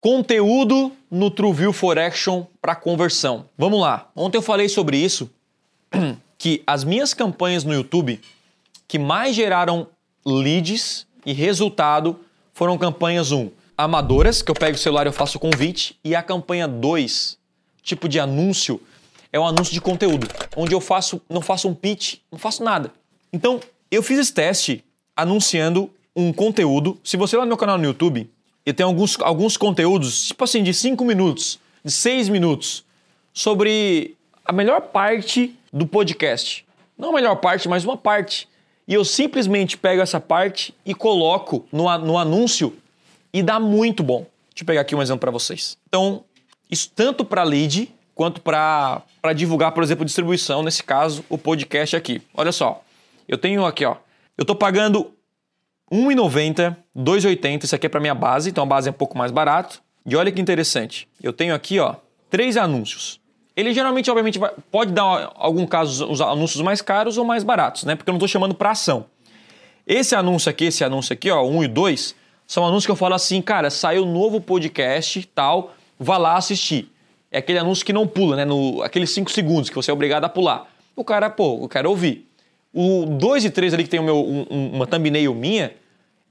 Conteúdo no TrueView for Action para conversão. Vamos lá. Ontem eu falei sobre isso, que as minhas campanhas no YouTube que mais geraram leads e resultado foram campanhas 1, amadoras, que eu pego o celular e eu faço convite, e a campanha 2, tipo de anúncio, é um anúncio de conteúdo, onde eu faço, não faço um pitch, não faço nada. Então, eu fiz esse teste anunciando um conteúdo. Se você lá no meu canal no YouTube, eu tenho alguns, alguns conteúdos, tipo assim, de 5 minutos, de 6 minutos, sobre a melhor parte do podcast. Não a melhor parte, mas uma parte. E eu simplesmente pego essa parte e coloco no, no anúncio e dá muito bom. Deixa eu pegar aqui um exemplo para vocês. Então, isso tanto para lead quanto para divulgar, por exemplo, distribuição, nesse caso, o podcast aqui. Olha só, eu tenho aqui, ó, eu estou pagando R$1,90, R$2,80, isso aqui é para minha base, então a base é um pouco mais barato. E olha que interessante, eu tenho aqui, ó, três anúncios. Ele geralmente, obviamente, vai, pode dar, algum caso, os anúncios mais caros ou mais baratos, né? Porque eu não estou chamando para ação. Esse anúncio aqui, esse anúncio aqui, ó, 1 e 2, são anúncios que eu falo assim, cara, saiu novo podcast tal, vá lá assistir. É aquele anúncio que não pula, né? No, aqueles 5 segundos que você é obrigado a pular. O cara, pô, eu quero ouvir. O 2 e 3 ali que tem o meu, um, uma thumbnail minha,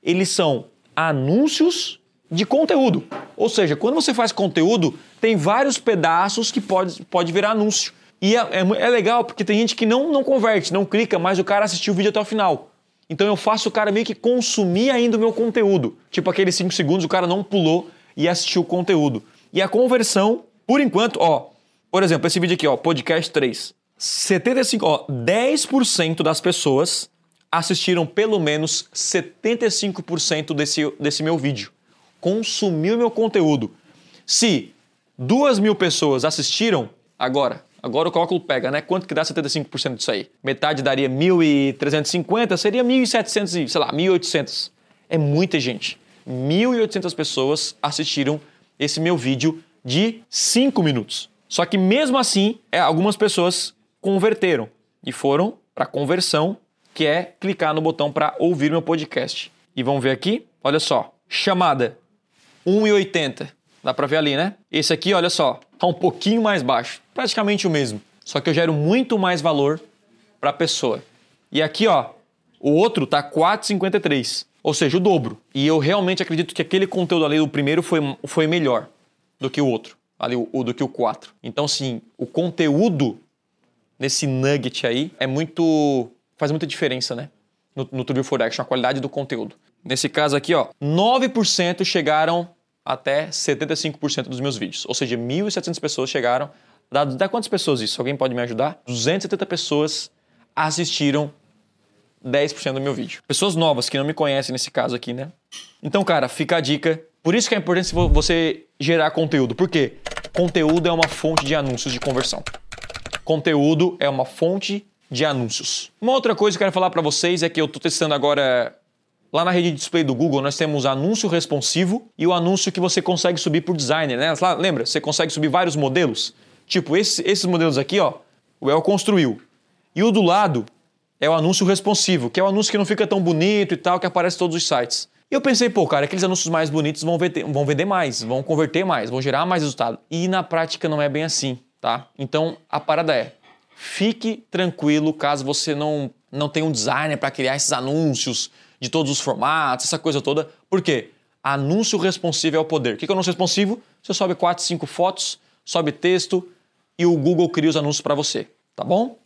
eles são anúncios de conteúdo. Ou seja, quando você faz conteúdo, tem vários pedaços que pode, pode virar anúncio. E é, é, é, legal porque tem gente que não, não converte, não clica, mas o cara assistiu o vídeo até o final. Então eu faço o cara meio que consumir ainda o meu conteúdo. Tipo aqueles 5 segundos o cara não pulou e assistiu o conteúdo. E a conversão por enquanto, ó, por exemplo, esse vídeo aqui, ó, podcast 3. 75, ó, 10% das pessoas assistiram pelo menos 75% desse, desse meu vídeo. Consumiu meu conteúdo. Se duas mil pessoas assistiram, agora, agora o cálculo pega, né? Quanto que dá 75% disso aí? Metade daria 1.350, seria 1.700, sei lá, 1.800. É muita gente. 1.800 pessoas assistiram esse meu vídeo de 5 minutos. Só que mesmo assim, é, algumas pessoas converteram e foram para conversão, que é clicar no botão para ouvir meu podcast. E vamos ver aqui, olha só, chamada 1,80. Dá para ver ali, né? Esse aqui, olha só, tá um pouquinho mais baixo, praticamente o mesmo. Só que eu gero muito mais valor para a pessoa. E aqui, ó, o outro tá 4,53, ou seja, o dobro. E eu realmente acredito que aquele conteúdo ali do primeiro foi, foi melhor do que o outro, ali, o, do que o 4. Então, sim, o conteúdo nesse nugget aí é muito. faz muita diferença, né? No, no True for Action, a qualidade do conteúdo. Nesse caso aqui, ó, 9% chegaram até 75% dos meus vídeos. Ou seja, 1.700 pessoas chegaram. Dá, dá quantas pessoas isso? Alguém pode me ajudar? 270 pessoas assistiram 10% do meu vídeo. Pessoas novas que não me conhecem nesse caso aqui, né? Então, cara, fica a dica. Por isso que é importante você gerar conteúdo. Por quê? Conteúdo é uma fonte de anúncios de conversão. Conteúdo é uma fonte de anúncios. Uma outra coisa que eu quero falar para vocês é que eu estou testando agora Lá na rede de display do Google, nós temos anúncio responsivo e o anúncio que você consegue subir por designer, né? Lembra? Você consegue subir vários modelos. Tipo, esse, esses modelos aqui, ó, o El construiu. E o do lado é o anúncio responsivo, que é o anúncio que não fica tão bonito e tal, que aparece em todos os sites. E eu pensei, pô, cara, aqueles anúncios mais bonitos vão vender, vão vender mais, vão converter mais, vão gerar mais resultado. E na prática não é bem assim, tá? Então a parada é: fique tranquilo caso você não, não tenha um designer para criar esses anúncios de todos os formatos, essa coisa toda. Por quê? Anúncio responsivo é o poder. O que é anúncio responsivo? Você sobe 4, 5 fotos, sobe texto e o Google cria os anúncios para você, tá bom?